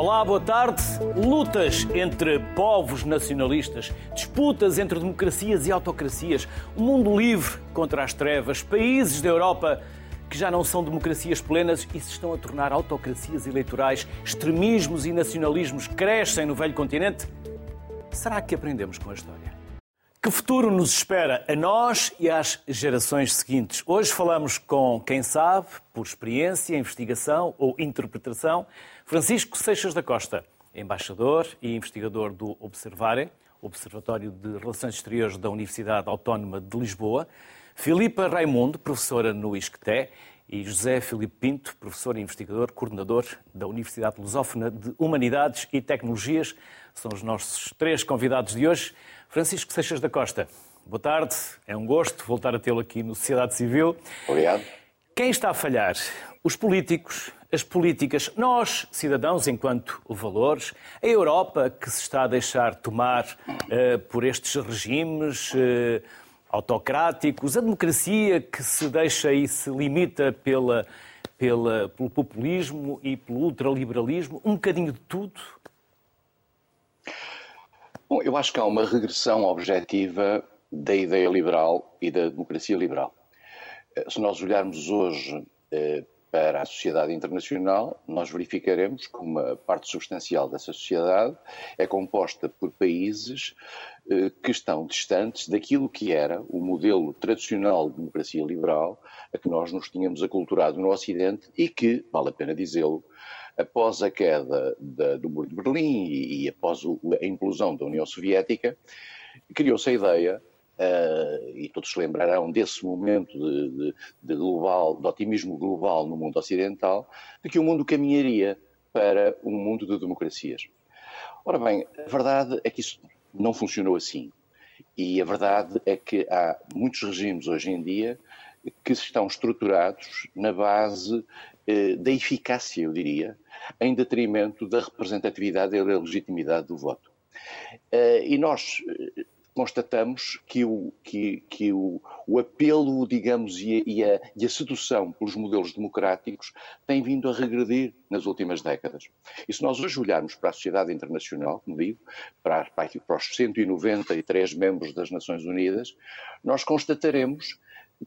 Olá, boa tarde. Lutas entre povos nacionalistas, disputas entre democracias e autocracias, um mundo livre contra as trevas, países da Europa que já não são democracias plenas e se estão a tornar autocracias eleitorais, extremismos e nacionalismos crescem no velho continente. Será que aprendemos com a história? Que futuro nos espera a nós e às gerações seguintes? Hoje falamos com quem sabe, por experiência, investigação ou interpretação, Francisco Seixas da Costa, embaixador e investigador do Observare, Observatório de Relações Exteriores da Universidade Autónoma de Lisboa, Filipa Raimundo, professora no ISCTE, e José Filipe Pinto, professor e investigador, coordenador da Universidade Lusófona de Humanidades e Tecnologias, são os nossos três convidados de hoje. Francisco Seixas da Costa, boa tarde. É um gosto voltar a tê-lo aqui no Sociedade Civil. Obrigado. Quem está a falhar? Os políticos, as políticas, nós, cidadãos, enquanto valores, a Europa que se está a deixar tomar uh, por estes regimes uh, autocráticos, a democracia que se deixa e se limita pela, pela, pelo populismo e pelo ultraliberalismo, um bocadinho de tudo Bom, eu acho que há uma regressão objetiva da ideia liberal e da democracia liberal. Eh, se nós olharmos hoje eh, para a sociedade internacional, nós verificaremos que uma parte substancial dessa sociedade é composta por países eh, que estão distantes daquilo que era o modelo tradicional de democracia liberal a que nós nos tínhamos aculturado no Ocidente e que, vale a pena dizê-lo, após a queda da, do Muro de Berlim e, e após o, a implosão da União Soviética, criou-se a ideia Uh, e todos se lembrarão desse momento de, de, de, global, de otimismo global no mundo ocidental, de que o mundo caminharia para um mundo de democracias. Ora bem, a verdade é que isso não funcionou assim. E a verdade é que há muitos regimes hoje em dia que estão estruturados na base eh, da eficácia, eu diria, em detrimento da representatividade e da legitimidade do voto. Eh, e nós eh, constatamos que o, que, que o, o apelo, digamos, e a, e, a, e a, sedução pelos modelos democráticos tem vindo a regredir nas últimas décadas. E se nós hoje olharmos para a sociedade internacional, como digo, para, para os 193 membros das Nações Unidas, nós constataremos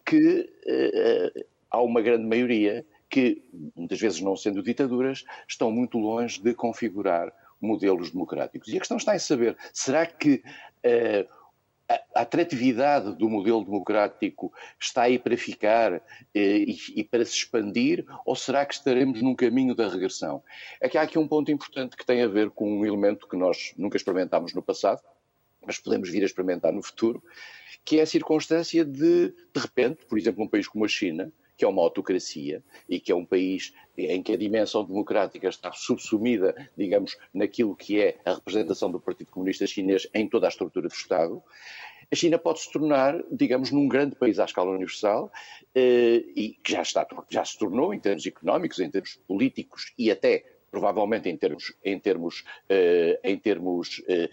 que uh, há uma grande maioria que, muitas vezes não sendo ditaduras, estão muito longe de configurar modelos democráticos. E a questão está em saber, será que uh, a atratividade do modelo democrático está aí para ficar uh, e, e, para se expandir, ou será que estaremos num caminho da regressão? É que há aqui um ponto importante que tem a ver com um elemento que nós nunca experimentámos no passado, mas podemos vir a experimentar no futuro, que é a circunstância de, de repente, por exemplo, um país como a China, que é uma autocracia e que é um país em que a dimensão democrática está subsumida, digamos, naquilo que é a representação do Partido Comunista Chinês em toda a estrutura do Estado, a China pode se tornar, digamos, num grande país à escala universal eh, e que já, está, já se tornou em termos económicos, em termos políticos e até provavelmente em termos, em termos, eh, em termos eh,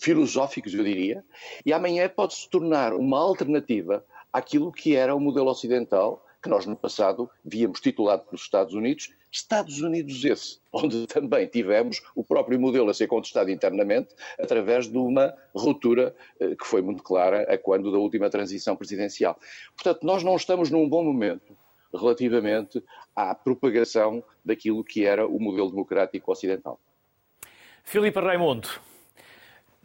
filosóficos, eu diria, e amanhã pode se tornar uma alternativa àquilo que era o modelo ocidental que nós no passado víamos titulado pelos Estados Unidos, Estados Unidos esse, onde também tivemos o próprio modelo a ser contestado internamente através de uma ruptura eh, que foi muito clara a quando da última transição presidencial. Portanto, nós não estamos num bom momento relativamente à propagação daquilo que era o modelo democrático ocidental. Filipe Raimundo,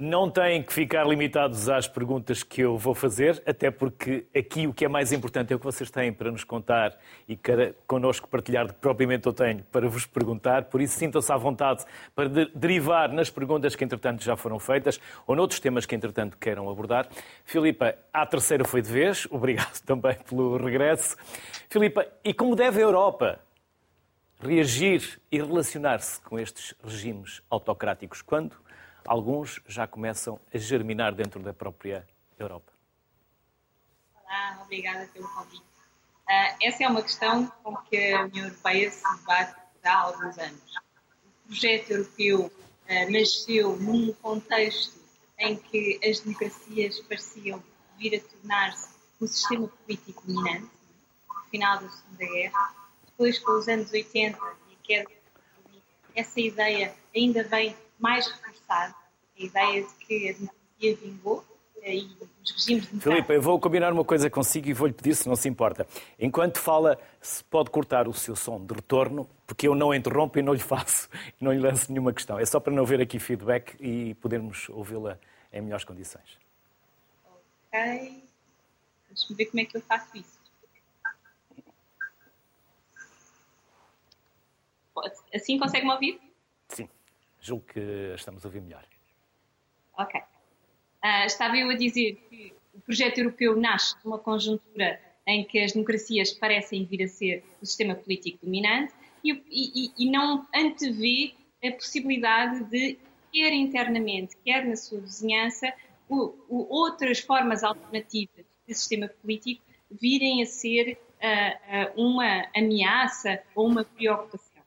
não têm que ficar limitados às perguntas que eu vou fazer, até porque aqui o que é mais importante é o que vocês têm para nos contar e connosco partilhar de que propriamente eu tenho para vos perguntar. Por isso, sintam-se à vontade para de derivar nas perguntas que, entretanto, já foram feitas ou noutros temas que, entretanto, queiram abordar. Filipa, a terceira foi de vez. Obrigado também pelo regresso. Filipa, e como deve a Europa reagir e relacionar-se com estes regimes autocráticos? Quando? Alguns já começam a germinar dentro da própria Europa. Olá, obrigada pelo convite. Uh, essa é uma questão com que a União Europeia se debate há alguns anos. O projeto europeu uh, nasceu num contexto em que as democracias pareciam vir a tornar-se um sistema político dominante, no final da Segunda Guerra. Depois, com os anos 80 e a queda essa ideia ainda vem mais reforçada, a ideia de que a democracia vingou eh, e os regimes Filipe, eu vou combinar uma coisa consigo e vou-lhe pedir se não se importa. Enquanto fala, se pode cortar o seu som de retorno, porque eu não interrompo e não lhe faço, não lhe lanço nenhuma questão. É só para não haver aqui feedback e podermos ouvi-la em melhores condições. Ok. Deixa-me ver como é que eu faço isso. Assim consegue-me ouvir? Julgo que estamos a ouvir melhor. Ok. Uh, estava eu a dizer que o projeto europeu nasce numa conjuntura em que as democracias parecem vir a ser o sistema político dominante e, e, e não antevê a possibilidade de, quer internamente, quer na sua vizinhança, o, o, outras formas alternativas de sistema político virem a ser uh, uh, uma ameaça ou uma preocupação.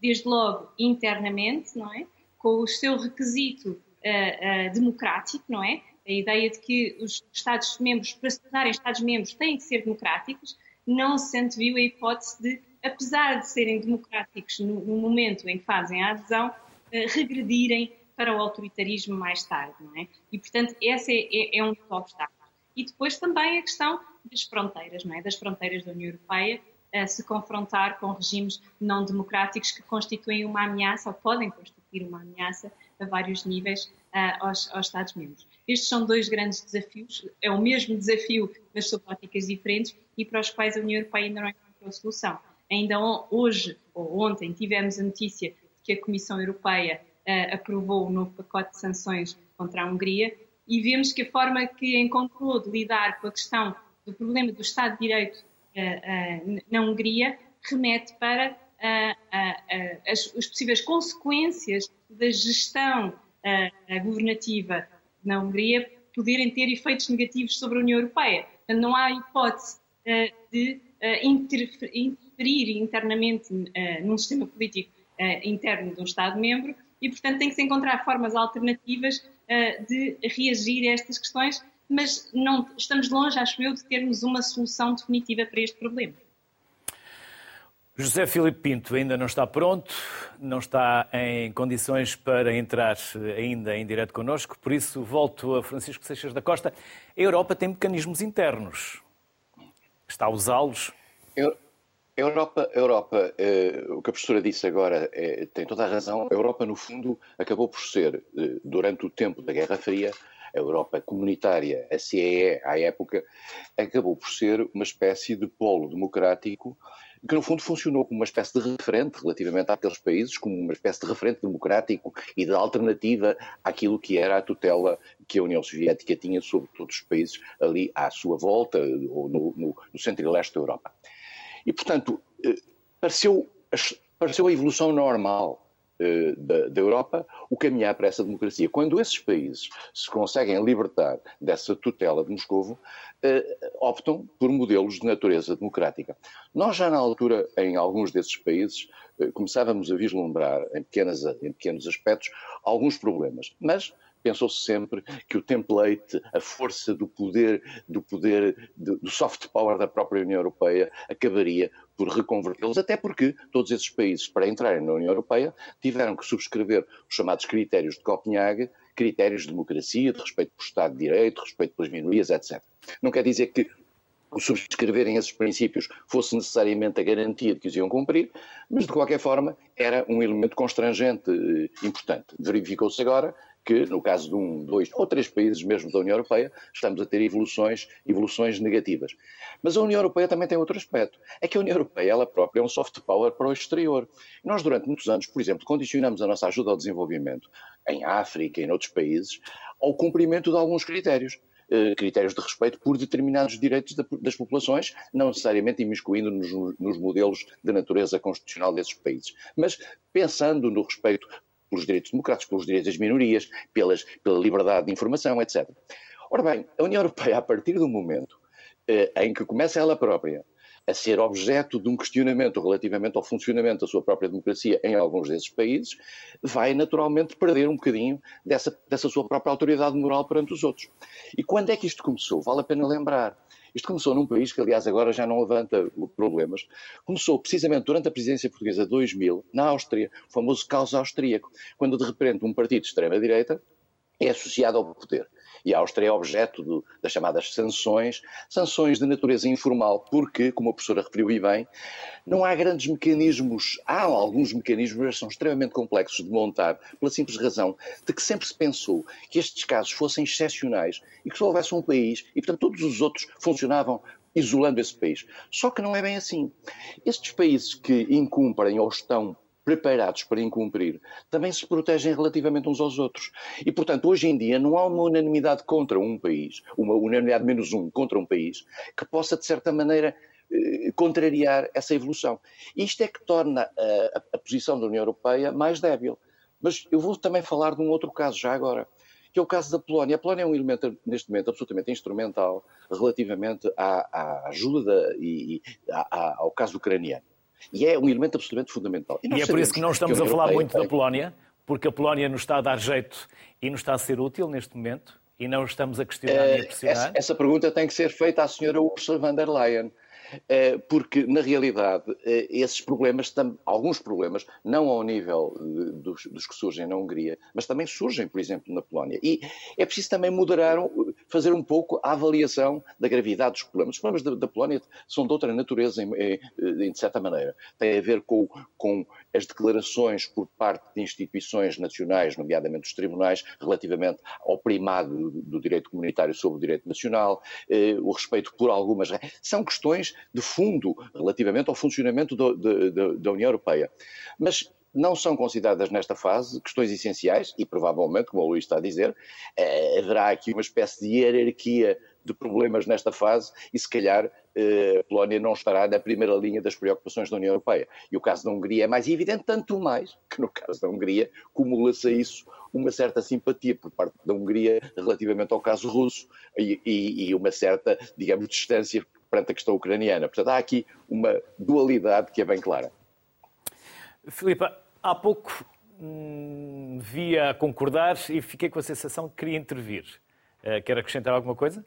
Desde logo internamente, não é? Com o seu requisito uh, democrático, não é? A ideia de que os Estados-membros, para se tornarem Estados-membros, têm que ser democráticos, não se anteviu a hipótese de, apesar de serem democráticos no, no momento em que fazem a adesão, regredirem para o autoritarismo mais tarde, não é? E, portanto, esse é, é, é um dos obstáculos. E depois também a questão das fronteiras, não é? Das fronteiras da União Europeia, a se confrontar com regimes não democráticos que constituem uma ameaça ou podem constituir uma ameaça a vários níveis uh, aos, aos Estados-membros. Estes são dois grandes desafios, é o mesmo desafio, mas sob óticas diferentes e para os quais a União Europeia ainda não encontrou solução. Ainda hoje, ou ontem, tivemos a notícia de que a Comissão Europeia uh, aprovou um novo pacote de sanções contra a Hungria e vemos que a forma que encontrou de lidar com a questão do problema do Estado de Direito uh, na Hungria remete para as, as, possíveis consequências da gestão governativa na Hungria poderem ter efeitos negativos sobre a União Europeia. Portanto, não há hipótese de interferir internamente num sistema político interno de um Estado-membro e, portanto, tem que se encontrar formas alternativas de reagir a estas questões, mas não estamos longe, acho eu, de termos uma solução definitiva para este problema. José Filipe Pinto ainda não está pronto, não está em condições para entrar ainda em direto connosco, por isso volto a Francisco Seixas da Costa. A Europa tem mecanismos internos. Está a usá-los? Europa, Europa eh, o que a professora disse agora é, tem toda a razão. A Europa, no fundo, acabou por ser, eh, durante o tempo da Guerra Fria, a Europa comunitária, a CEE, à época, acabou por ser uma espécie de polo democrático que, no fundo, funcionou como uma espécie de referente relativamente àqueles países, como uma espécie de referente democrático e de alternativa àquilo que era a tutela que a União Soviética tinha sobre todos os países ali à sua volta, ou no, no, no centro e leste da Europa. E, portanto, eh, pareceu, pareceu a evolução normal da, da, Europa o caminhar para essa democracia. Quando esses países se conseguem libertar dessa tutela de Moscovo, eh, optam por modelos de natureza democrática. Nós já na altura, em alguns desses países, começávamos a vislumbrar, em, pequenas, em pequenos aspectos, alguns problemas. Mas pensou-se sempre que o template, a força do poder, do poder, do soft power da própria União Europeia acabaria por reconvertê-los, até porque todos esses países, para entrarem na União Europeia, tiveram que subscrever os chamados critérios de Copenhague, critérios de democracia, de respeito pelo Estado de Direito, respeito pelas minorias, etc. Não quer dizer que subscreverem esses princípios fosse necessariamente a garantia de que os iam cumprir, mas de qualquer forma era um elemento constrangente eh, importante. Verificou-se agora que, no caso de um, dois ou três países mesmo da União Europeia, estamos a ter evoluções, evoluções negativas. Mas a União Europeia também tem outro aspecto. É que a União Europeia, ela própria, é um soft power para o exterior. Nós, durante muitos anos, por exemplo, condicionamos a nossa ajuda ao desenvolvimento em África e em outros países ao cumprimento de alguns critérios eh, critérios de respeito por determinados direitos das populações, não necessariamente imiscuindo nos, nos modelos de natureza constitucional desses países, mas pensando no respeito pelos direitos democráticos, pelos direitos das minorias, pelas, pela liberdade de informação, etc. Ora bem, a União Europeia, a partir do momento eh, em que começa ela própria a ser objeto de um questionamento relativamente ao funcionamento da sua própria democracia em alguns desses países, vai naturalmente perder um bocadinho dessa, dessa sua própria autoridade moral perante os outros. E quando é que isto começou? Vale a pena lembrar. Isto começou num país que, aliás, agora já não levanta problemas. Começou precisamente durante a presidência portuguesa de 2000, na Áustria, o famoso caos austríaco, quando de repente um partido de extrema-direita é associado ao poder. E a Áustria é objeto do, das chamadas sanções, sanções de natureza informal, porque, como a professora referiu e bem, não há grandes mecanismos, há alguns mecanismos, mas são extremamente complexos de montar, pela simples razão de que sempre se pensou que estes casos fossem excepcionais e que só houvesse um país e, portanto, todos os outros funcionavam isolando esse país. Só que não é bem assim. Estes países que incumprem ou estão preparados para incumprir, também se protegem relativamente uns aos outros. E, portanto, hoje em dia não há uma unanimidade contra um país, uma unanimidade menos um contra um país, que possa, de certa maneira, eh, contrariar essa evolução. Isto é que torna a, a, posição da União Europeia mais débil. Mas eu vou também falar de um outro caso já agora, que é o caso da Polónia. A Polónia é um elemento, neste momento, absolutamente instrumental relativamente à, à ajuda e, e à, ao caso ucraniano. E é um elemento absolutamente fundamental. E, e é por isso que não estamos que a, a falar muito da Polónia, porque a Polónia nos está a dar jeito e nos está a ser útil neste momento, e não estamos a questionar nem a pressionar. Essa, essa pergunta tem que ser feita à senhora Ursula von der Leyen. Eh, porque, na realidade, eh, esses problemas, alguns problemas, não ao nível dos, dos, que surgem na Hungria, mas também surgem, por exemplo, na Polónia. E é preciso também moderar, fazer um pouco a avaliação da gravidade dos problemas. Os problemas da, da Polónia são de outra natureza, em, em, de certa maneira. Tem a ver com, com as declarações por parte de instituições nacionais, nomeadamente os tribunais, relativamente ao primado do, direito comunitário sobre o direito nacional, eh, o respeito por algumas. São questões de fundo relativamente ao funcionamento do, de, de, da União Europeia. Mas não são consideradas nesta fase questões essenciais e provavelmente, como o Luís está a dizer, eh, haverá aqui uma espécie de hierarquia de problemas nesta fase e se calhar eh, a Polónia não estará na primeira linha das preocupações da União Europeia. E o caso da Hungria é mais evidente, tanto mais que no caso da Hungria cumula-se a isso uma certa simpatia por parte da Hungria relativamente ao caso russo e, e, e uma certa, digamos, distância perante a questão ucraniana. Portanto, há aqui uma dualidade que é bem clara. Filipa, há pouco hum, via concordar e fiquei com a sensação que queria intervir. Uh, quer acrescentar alguma coisa?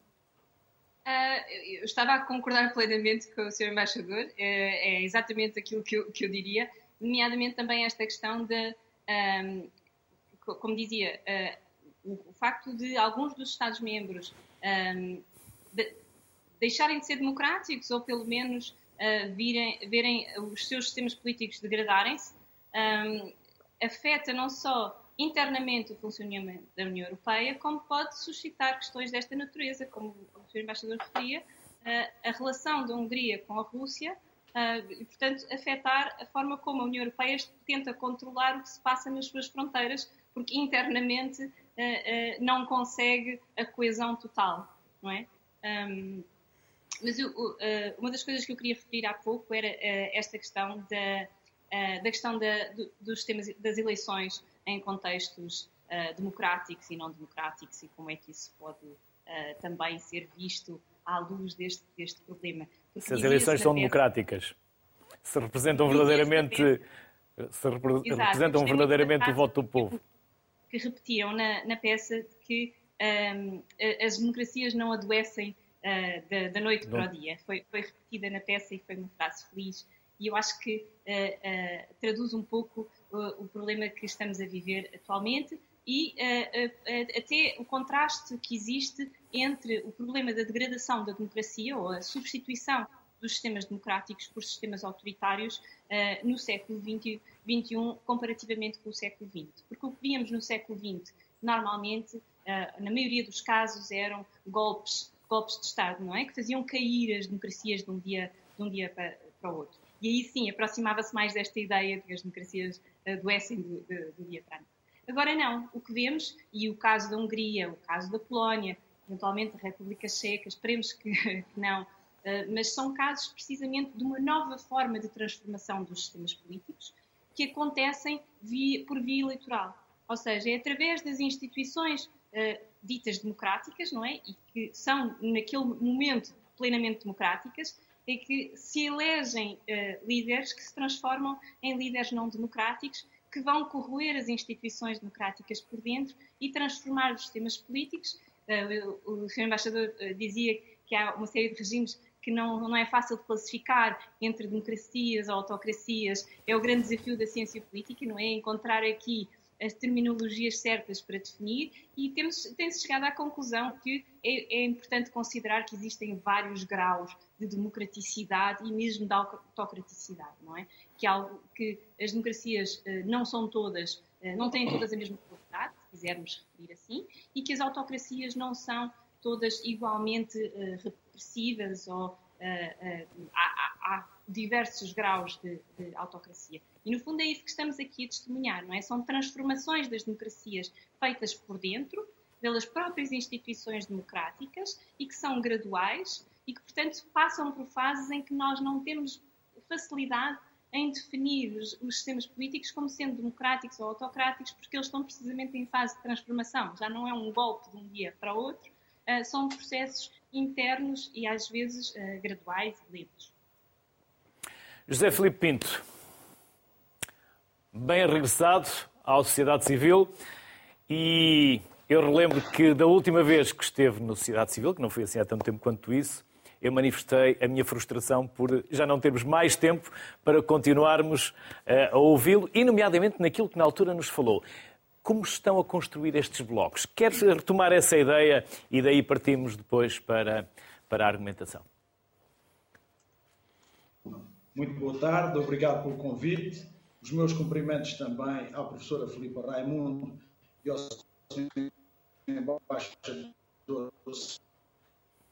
Uh, eu estava a concordar plenamente com o Sr. Embaixador, uh, é exatamente aquilo que eu, que eu, diria, nomeadamente também esta questão de, um, como dizia, uh, o, o, facto de alguns dos Estados-membros um, de, deixarem de ser democráticos ou pelo menos virem, verem os seus sistemas políticos degradarem-se, um, afeta não só internamente o funcionamento da União Europeia, como pode suscitar questões desta natureza, como o Sr. Embaixador referia, uh, a relação da Hungria com a Rússia, uh, e, portanto, afetar a forma como a União Europeia tenta controlar o que se passa nas suas fronteiras, porque internamente uh, não consegue a coesão total, não é? Mas eu, uh, uma das coisas que eu queria referir há pouco era uh, esta questão da, uh, da questão da, do, dos temas das eleições em contextos democráticos e não democráticos e como é que isso pode também ser visto à luz deste, deste problema. Porque se as eleições são democráticas, se representam verdadeiramente, se repre Exato, representam verdadeiramente o voto do povo. Que repetiam na, na peça que um, as democracias não adoecem uh, da, da, noite para o dia. Foi, foi, repetida na peça e foi uma frase feliz. E eu acho que uh, traduz um pouco o problema que estamos a viver atualmente e até o contraste que existe entre o problema da degradação da democracia ou a substituição dos sistemas democráticos por sistemas autoritários uh, no século XXI comparativamente com o século XX. Porque o que víamos no século XX, normalmente, uh, na maioria dos casos, eram golpes golpes de Estado, não é? Que faziam cair as democracias de um dia, de um dia para, para o outro. E aí sim, aproximava-se mais desta ideia de que as democracias adoecem do, do, dia para a noite. Agora não, o que vemos, e o caso da Hungria, o caso da Polónia, eventualmente a República Checa, esperemos que, que não, eh, mas são casos precisamente de uma nova forma de transformação dos sistemas políticos que acontecem via, por via eleitoral. Ou seja, é através das instituições ditas democráticas, não é? E que são, naquele momento, plenamente democráticas, é que se elegem uh, líderes que se transformam em líderes não democráticos, que vão corroer as instituições democráticas por dentro e transformar os sistemas políticos. Uh, o, Sr. Embaixador dizia que há uma série de regimes que não, não é fácil de classificar entre democracias ou autocracias. É o grande desafio da ciência política, não é? Encontrar aqui as terminologias certas para definir e tem-se chegado à conclusão que é, é, importante considerar que existem vários graus de democraticidade e mesmo de autocraticidade, não é? Que, algo, que as democracias uh, não são todas, uh, não têm todas a mesma qualidade, se quisermos referir assim, e que as autocracias não são todas igualmente uh, repressivas ou há, há, diversos graus de, de autocracia. E, no fundo, é isso que estamos aqui a testemunhar, não é? São transformações das democracias feitas por dentro, pelas próprias instituições democráticas e que são graduais e que, portanto, passam por fases em que nós não temos facilidade em definir os, os, sistemas políticos como sendo democráticos ou autocráticos, porque eles estão precisamente em fase de transformação. Já não é um golpe de um dia para outro, uh, são processos internos e, às vezes, uh, graduais e lentos. José Filipe Pinto, bem regressado à sociedade civil e eu relembro que da última vez que esteve na sociedade civil, que não foi assim há tanto tempo quanto isso, eu manifestei a minha frustração por já não termos mais tempo para continuarmos eh, a ouvi-lo, e nomeadamente naquilo que na altura nos falou. Como estão a construir estes blocos? Quer retomar essa ideia e daí partimos depois para, para a argumentação? Muito boa tarde, obrigado pelo convite. Os meus cumprimentos também à professora Filipa Raimundo e ao embaixador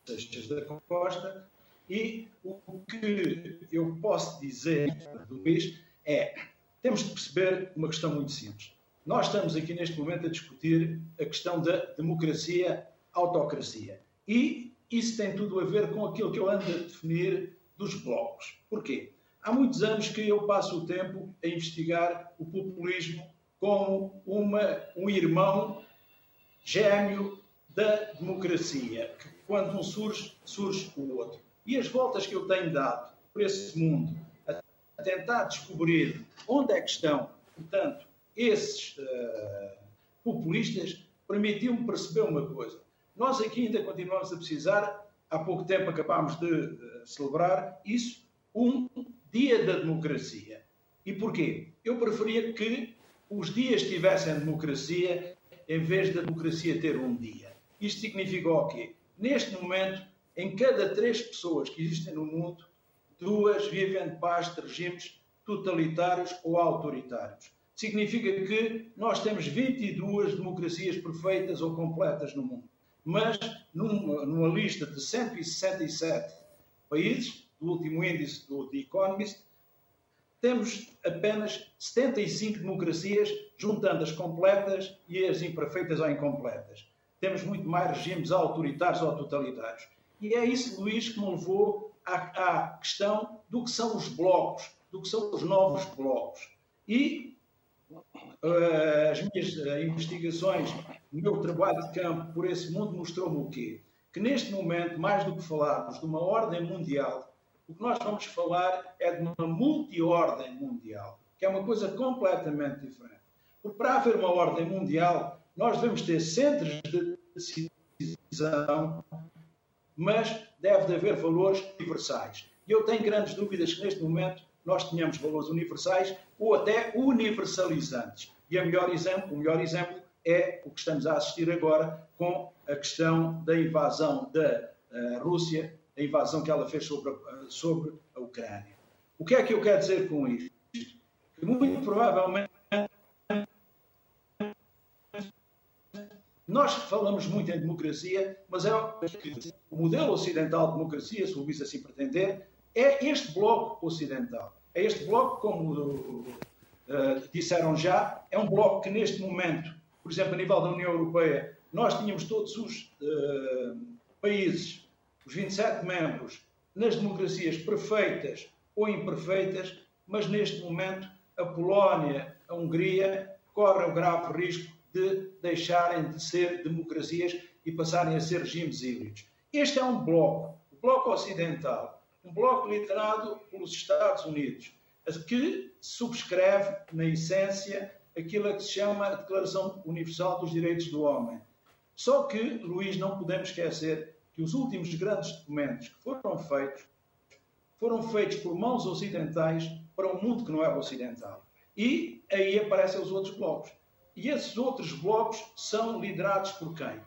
Seixas da Costa. E o que eu posso dizer, Luís, é temos de perceber uma questão muito simples. Nós estamos aqui neste momento a discutir a questão da democracia-autocracia. E isso tem tudo a ver com aquilo que eu ando a definir dos blocos. Porquê? Há muitos anos que eu passo o tempo a investigar o populismo como uma, um irmão gêmeo da democracia, que quando um surge, surge o outro. E as voltas que eu tenho dado por esse mundo, a tentar descobrir onde é que estão, portanto, esses uh, populistas, permitiu-me perceber uma coisa. Nós aqui ainda continuamos a precisar, há pouco tempo acabámos de celebrar isso, um Dia da Democracia. E porquê? Eu preferia que os dias tivessem democracia em vez da democracia ter um dia. Isto significa o quê? Neste momento, em cada três pessoas que existem no mundo, duas vivem de paz de regimes totalitários ou autoritários. Significa que nós temos 22 democracias perfeitas ou completas no mundo. Mas numa, numa lista de 167 países, do último índice do The Economist, temos apenas 75 democracias, juntando as completas e as imperfeitas ou incompletas. Temos muito mais regimes autoritários ou totalitários. E é isso, Luís, que me levou à, à questão do que são os blocos, do que são os novos blocos. E as minhas uh, investigações, o meu trabalho de campo por esse mundo mostrou-me o quê? Que neste momento, mais do que falarmos de uma ordem mundial, o que nós vamos falar é de uma multiordem mundial, que é uma coisa completamente diferente. Porque para haver uma ordem mundial, nós devemos ter centros de decisão, mas deve de haver valores universais. E eu tenho grandes dúvidas que neste momento nós tenhamos valores universais ou até universalizantes. E melhor exemplo, o melhor exemplo é o que estamos a assistir agora com a questão da invasão da uh, Rússia a invasão que ela fez sobre a, sobre a Ucrânia. O que é que eu quero dizer com isto? Que muito provavelmente nós falamos muito em democracia, mas é o modelo ocidental de democracia, se o Luís assim pretender, é este bloco ocidental. É este bloco, como uh, disseram já, é um bloco que neste momento, por exemplo, a nível da União Europeia, nós tínhamos todos os uh, países os 27 membros nas democracias perfeitas ou imperfeitas, mas neste momento a Polónia, a Hungria correm o grave risco de deixarem de ser democracias e passarem a ser regimes híbridos. Este é um bloco, o bloco ocidental, um bloco liderado pelos Estados Unidos, que subscreve, na essência, aquilo que se chama a Declaração Universal dos Direitos do Homem. Só que, Luís, não podemos esquecer que os últimos grandes documentos que foram feitos foram feitos por mãos ocidentais para um mundo que não é ocidental. E aí aparecem os outros blocos. E esses outros blocos são liderados por quem?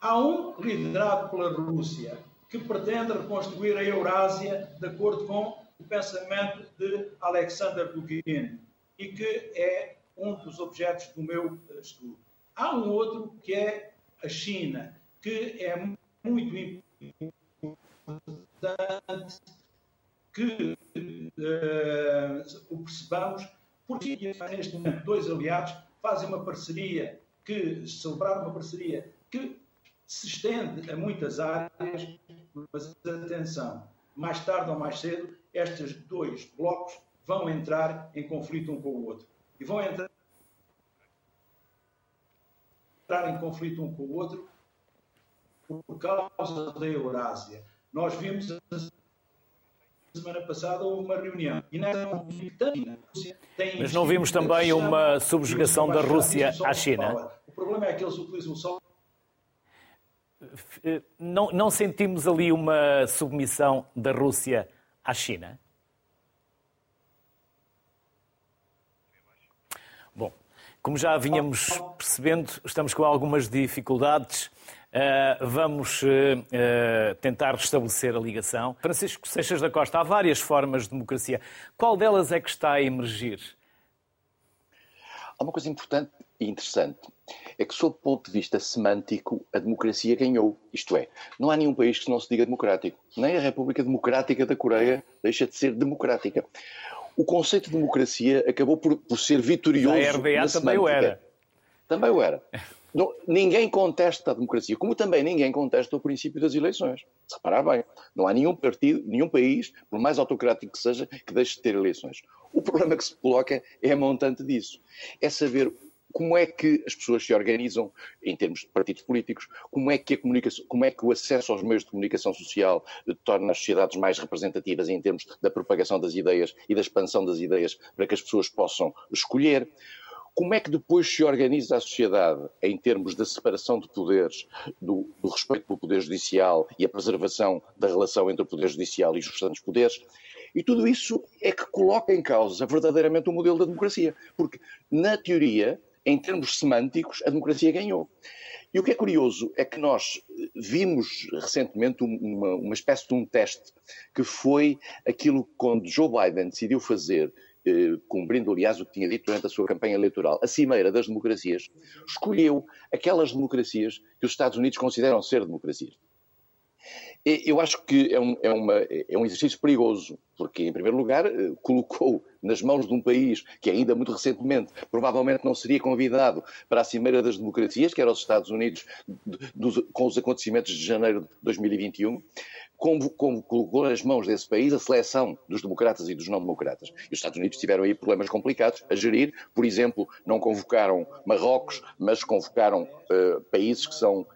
Há um liderado pela Rússia, que pretende reconstruir a Eurásia de acordo com o pensamento de Alexander Dugin e que é um dos objetos do meu estudo. Há um outro que é a China, que é muito importante que uh, o percebamos, porque neste momento dois aliados fazem uma parceria que celebraram uma parceria que se estende a muitas áreas, mas atenção, mais tarde ou mais cedo, estes dois blocos vão entrar em conflito um com o outro. E vão entrar em conflito um com o outro por causa da Eurásia. Nós vimos semana passada houve uma reunião e nessa Mas não vimos também uma subjugação da Rússia à China? O problema é que eles utilizam só não, não sentimos ali uma submissão da Rússia à China? Bom, como já vínhamos percebendo, estamos com algumas dificuldades. Uh, vamos uh, uh, tentar restabelecer a ligação. Francisco Seixas da Costa, há várias formas de democracia. Qual delas é que está a emergir? Há uma coisa importante interessante. É que, sob o ponto de vista semântico, a democracia ganhou. Isto é, não há nenhum país que não se diga democrático. Nem a República Democrática da Coreia deixa de ser democrática. O conceito de democracia acabou por, por ser vitorioso. A RDA também o era. Também o era. Não, ninguém contesta a democracia, como também ninguém contesta o princípio das eleições. Se reparar bem, não há nenhum partido, nenhum país, por mais autocrático que seja, que deixe de ter eleições. O problema que se coloca é a montante disso. É saber como é que as pessoas se organizam em termos de partidos políticos, como é que a comunicação, como é que o acesso aos meios de comunicação social torna as sociedades mais representativas em termos da propagação das ideias e da expansão das ideias para que as pessoas possam escolher. Como é que depois se organiza a sociedade em termos da separação de poderes, do, do, respeito pelo poder judicial e a preservação da relação entre o poder judicial e os restantes poderes? E tudo isso é que coloca em causa verdadeiramente o modelo da democracia. Porque, na teoria, em termos semânticos, a democracia ganhou. E o que é curioso é que nós vimos recentemente uma, uma espécie de um teste, que foi aquilo que quando Joe Biden decidiu fazer, eh, cumprindo aliás o que tinha dito durante a sua campanha eleitoral, a cimeira das democracias, escolheu aquelas democracias que os Estados Unidos consideram ser democracias. Eu acho que é um, é, uma, é um exercício perigoso, porque, em primeiro lugar, eh, colocou nas mãos de um país que ainda muito recentemente provavelmente não seria convidado para a Cimeira das Democracias, que era os Estados Unidos, com os acontecimentos de janeiro de 2021, como, como, colocou nas mãos desse país a seleção dos democratas e dos não-democratas. E os Estados Unidos tiveram aí problemas complicados a gerir. Por exemplo, não convocaram Marrocos, mas convocaram uh, países que são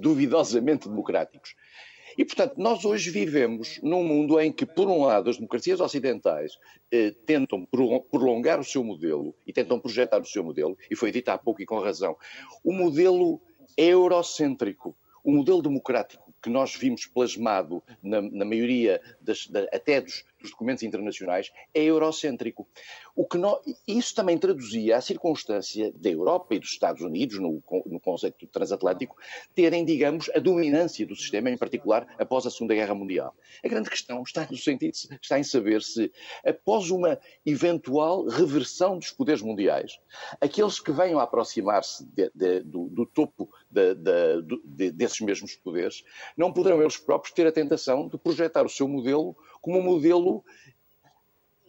duvidosamente democráticos. E, portanto, nós hoje vivemos num mundo em que, por um lado, as democracias ocidentais eh, tentam prolongar o seu modelo e tentam projetar o seu modelo, e foi dito há pouco e com razão, o modelo eurocêntrico, o modelo democrático que nós vimos plasmado na, na maioria das, da, até dos, dos, documentos internacionais é eurocêntrico. O que nós, isso também traduzia a circunstância da Europa e dos Estados Unidos, no, no conceito transatlântico, terem, digamos, a dominância do sistema, em particular após a Segunda Guerra Mundial. A grande questão está no sentido, está em saber se, após uma eventual reversão dos poderes mundiais, aqueles que venham a aproximar-se de, de, do, do, topo de, desses mesmos poderes, não poderão eles próprios ter a tentação de projetar o seu modelo como um modelo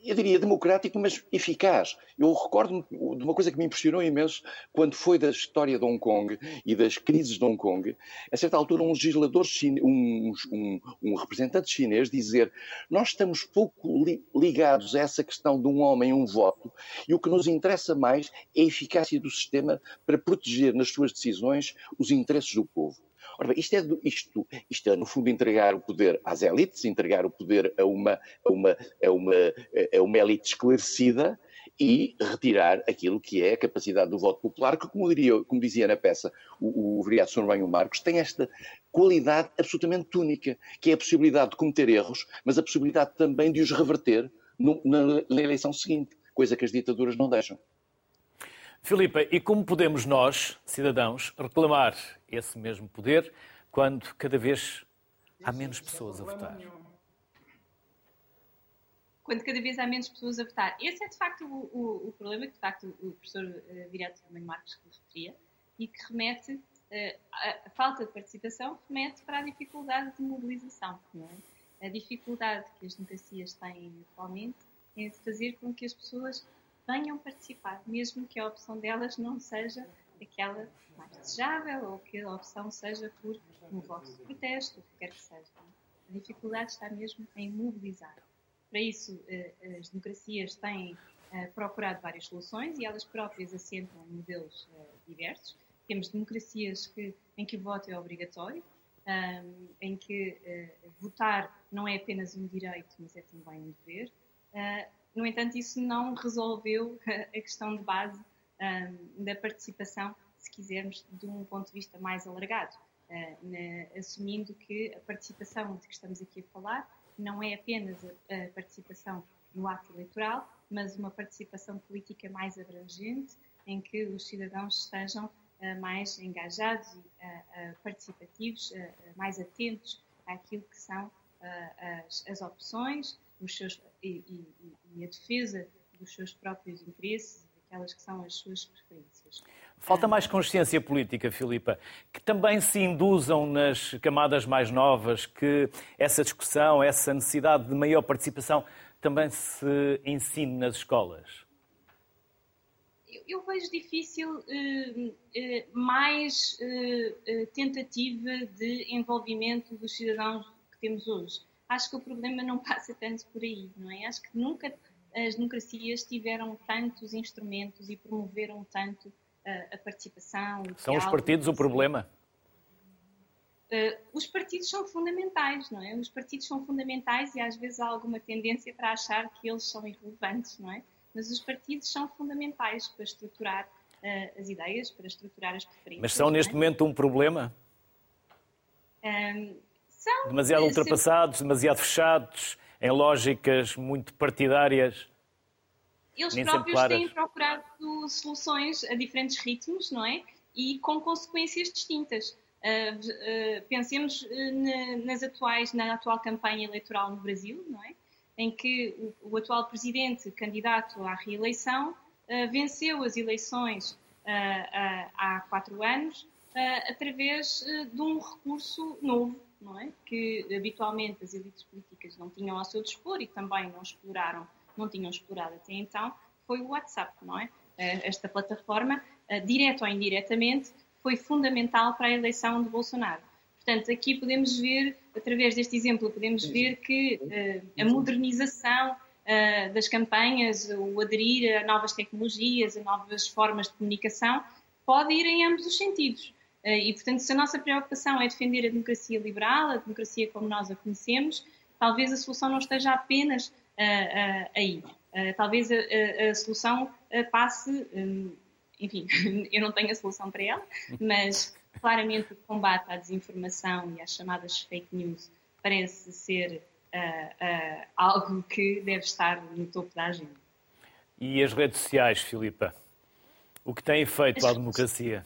eu diria, democrático, mas eficaz. Eu recordo-me de uma coisa que me impressionou imenso quando foi da história de Hong Kong e das crises de Hong Kong. A certa altura, um legislador, um, um, um representante chinês dizer nós estamos pouco li ligados a essa questão de um homem, um voto, e o que nos interessa mais é a eficácia do sistema para proteger nas suas decisões os interesses do povo. Ora bem, isto é, isto, isto é, no fundo, entregar o poder às elites, entregar o poder a uma, a uma, a uma, a uma elite esclarecida e retirar aquilo que é a capacidade do voto popular, que, como, diria, como dizia na peça o, o vereador Sr. Banho Marcos, tem esta qualidade absolutamente única, que é a possibilidade de cometer erros, mas a possibilidade também de os reverter no, na, na eleição seguinte, coisa que as ditaduras não deixam. Filipa, e como podemos nós, cidadãos, reclamar esse mesmo poder quando cada vez há menos pessoas a votar? Quando cada vez há menos pessoas a votar. Esse é de facto o, o, o problema que de facto o professor uh, Viriato também Marcos referia e que remete, uh, a, a, falta de participação remete para a dificuldade de mobilização. É? A dificuldade que as democracias têm atualmente de fazer com que as pessoas venham participar, mesmo que a opção delas não seja aquela mais desejável ou que a opção seja por um voto de protesto, o que quer que seja. A dificuldade está mesmo em mobilizar. Para isso, eh, as democracias têm eh, procurado várias soluções e elas próprias assentam modelos eh, diversos. Temos democracias que, em que o voto é obrigatório, em que votar não é apenas um direito, mas é também um dever. No entanto, isso não resolveu a questão de base um, da participação, se quisermos, de um ponto de vista mais alargado, uh, na, assumindo que a participação de que estamos aqui a falar não é apenas a, a participação no ato eleitoral, mas uma participação política mais abrangente, em que os cidadãos estejam uh, mais engajados e uh, participativos, mais atentos àquilo que são as, as opções, os seus, e, e, e, a defesa dos seus próprios interesses, aquelas que são as suas preferências. Falta mais consciência política, Filipa, que também se induzam nas camadas mais novas, que essa discussão, essa necessidade de maior participação também se ensine nas escolas. Eu, vejo difícil uh, uh, mais uh, tentativa de envolvimento dos cidadãos que temos hoje acho que o problema não passa tanto por aí, não é? Acho que nunca as democracias tiveram tantos instrumentos e promoveram tanto a, eh, a participação. São os partidos o problema? Uh, os partidos são fundamentais, não é? Os partidos são fundamentais e às vezes há alguma tendência para achar que eles são irrelevantes, não é? Mas os partidos são fundamentais para estruturar uh, as ideias, para estruturar as preferências. Mas são neste é? momento um problema? Um, são, demasiado ultrapassados, demasiado fechados, em lógicas muito partidárias. Eles próprios têm procurado soluções a diferentes ritmos, não é? E com consequências distintas. Uh, uh, pensemos uh, nas atuais, na atual campanha eleitoral no Brasil, não é? Em que o, o atual presidente, candidato à reeleição, venceu as eleições há quatro anos através de um recurso novo não é? Que habitualmente as elites políticas não tinham ao seu dispor e também não exploraram, não tinham explorado até então, foi o WhatsApp, não é? Eh, esta plataforma, eh, direto ou indiretamente, foi fundamental para a eleição de Bolsonaro. Portanto, aqui podemos ver, através deste exemplo, podemos ver que uh, a modernização das campanhas, o aderir a novas tecnologias, a novas formas de comunicação, pode ir em ambos os sentidos. Eh, e, portanto, se a nossa preocupação é defender a democracia liberal, a democracia como nós a conhecemos, talvez a solução não esteja apenas uh, uh, aí. Uh, talvez a, a, a solução passe, um, enfim, eu não tenho a solução para ela, mas claramente o combate à desinformação e às chamadas fake news parece ser algo que deve estar no topo da agenda. E as redes sociais, Filipa? O que têm feito à democracia?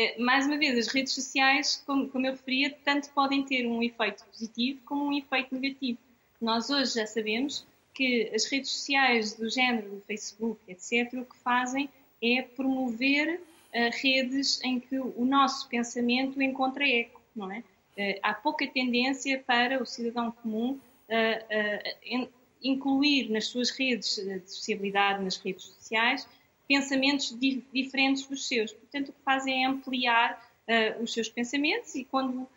É, mais uma vez, as redes sociais, como, como eu referia, tanto podem ter um efeito positivo como um efeito negativo. Nós hoje já sabemos que as redes sociais do género do Facebook, etc., o que fazem é promover uh, redes em que o nosso pensamento encontra eco, não é? Uh, há pouca tendência para o cidadão comum uh, incluir nas suas redes de sociabilidade, nas redes sociais, pensamentos di diferentes dos seus. Portanto, o que fazem é ampliar uh, os seus pensamentos e quando uh,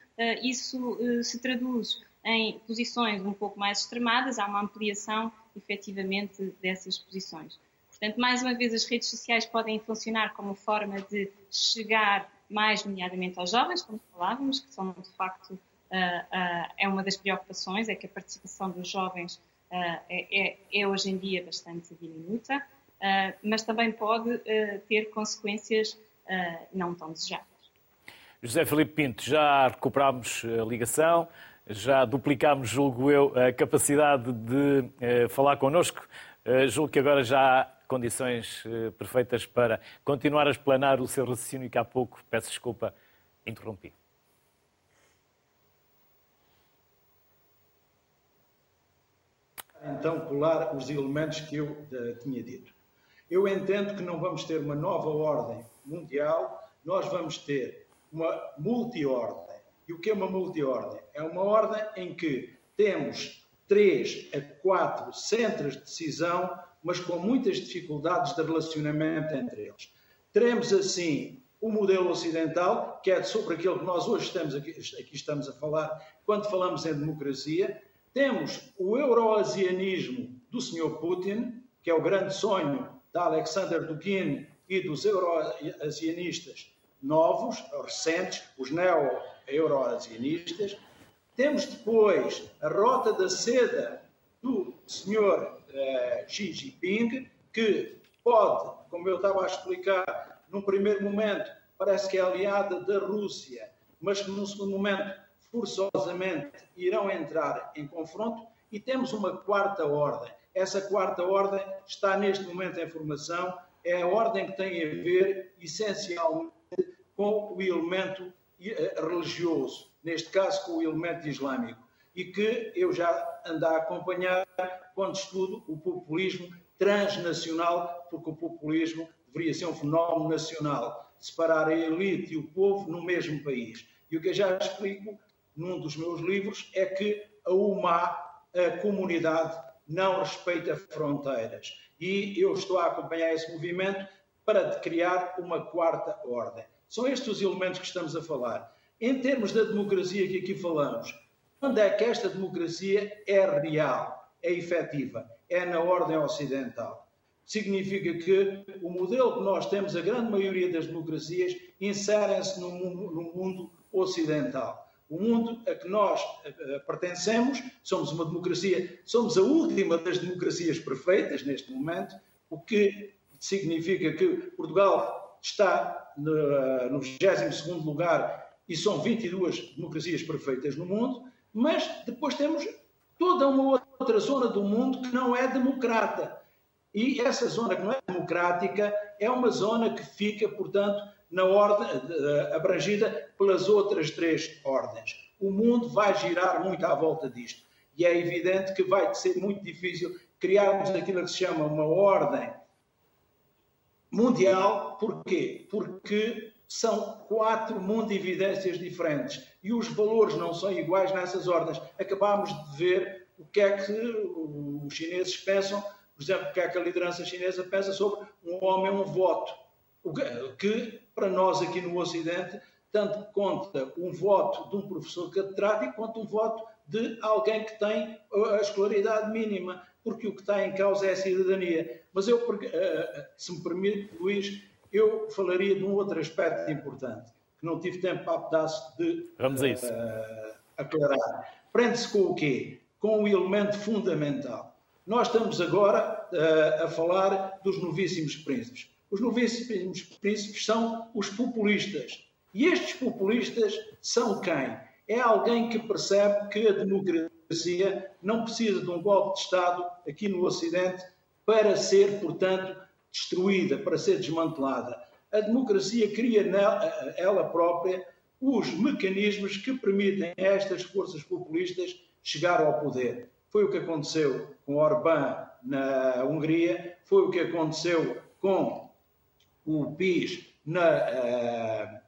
isso uh, se traduz em posições um pouco mais extremadas, há uma ampliação, efetivamente, dessas posições. Portanto, mais uma vez, as redes sociais podem funcionar como forma de chegar mais nomeadamente aos jovens, como falávamos, que são de facto é uma das preocupações, é que a participação dos jovens é, é, é, hoje em dia bastante diminuta, mas também pode ter consequências não tão desejáveis. José Felipe Pinto, já recuperámos a ligação, já duplicámos, julgo eu, a capacidade de falar connosco. julgo que agora já há condições perfeitas para continuar a explanar o seu raciocínio que há pouco, peço desculpa, interrompi. Então, colar os elementos que eu uh, tinha dito. Eu entendo que não vamos ter uma nova ordem mundial, nós vamos ter uma multiordem. E o que é uma multiordem? É uma ordem em que temos três a quatro centros de decisão, mas com muitas dificuldades de relacionamento entre eles. Teremos assim o modelo ocidental, que é sobre aquilo que nós hoje estamos aqui, aqui estamos a falar, quando falamos em democracia. Temos o euroasianismo do Sr. Putin, que é o grande sonho da Alexander Dugin e dos euroasianistas novos, recentes, os neo-euroasianistas. Temos depois a rota da seda do Sr. Eh, Xi Jinping, que pode, como eu estava a explicar, num primeiro momento parece que é aliada da Rússia, mas que num segundo momento forçosamente irão entrar em confronto. E temos uma quarta ordem. Essa quarta ordem está neste momento em formação, é a ordem que tem a ver essencialmente com o elemento eh, religioso, neste caso com o elemento islâmico, e que eu já ando a acompanhar quando estudo o populismo transnacional, porque o populismo deveria ser um fenómeno nacional, separar a elite e o povo no mesmo país. E o que eu já explico num dos meus livros é que a UMA, a comunidade, não respeita fronteiras. E eu estou a acompanhar esse movimento para criar uma quarta ordem. São estes os elementos que estamos a falar. Em termos da democracia que aqui falamos, quando é que esta democracia é real, é efetiva? É na ordem ocidental. Significa que o modelo que nós temos, a grande maioria das democracias, inserem-se no no mundo ocidental o mundo a que nós uh, pertencemos, somos uma democracia, somos a última das democracias perfeitas neste momento, o que significa que Portugal está no, no 22 lugar e são 22 democracias perfeitas no mundo, mas depois temos toda uma outra zona do mundo que não é democrata. E essa zona que não é democrática é uma zona que fica, portanto, na ordem uh, abrangida pelas outras três ordens. O mundo vai girar muito à volta disto. E é evidente que vai ser muito difícil criarmos aquilo que se chama uma ordem mundial. Porquê? Porque são quatro mundividências diferentes e os valores não são iguais nessas ordens. Acabámos de ver o que é que os chineses pensam, por exemplo, o que é que a liderança chinesa pensa sobre um homem, um voto. Que, para nós aqui no Ocidente, tanto conta um voto de um professor catedrático quanto um voto de alguém que tem a escolaridade mínima, porque o que está em causa é a cidadania. Mas eu, eh, eh, se me permite, Luís, eu falaria de um outro aspecto importante, que não tive tempo para pedaço de Vamos a isso. Uh, aclarar. Prende-se com o quê? Com o elemento fundamental. Nós estamos agora uh, a falar dos novíssimos príncipes. Os novíssimos príncipes são os populistas. E estes populistas são quem? É alguém que percebe que a democracia não precisa de um golpe de Estado aqui no Ocidente para ser, portanto, destruída, para ser desmantelada. A democracia cria nela, ela própria os mecanismos que permitem a estas forças populistas chegar ao poder. Foi o que aconteceu com Orbán na Hungria, foi o que aconteceu com o PIS na uh,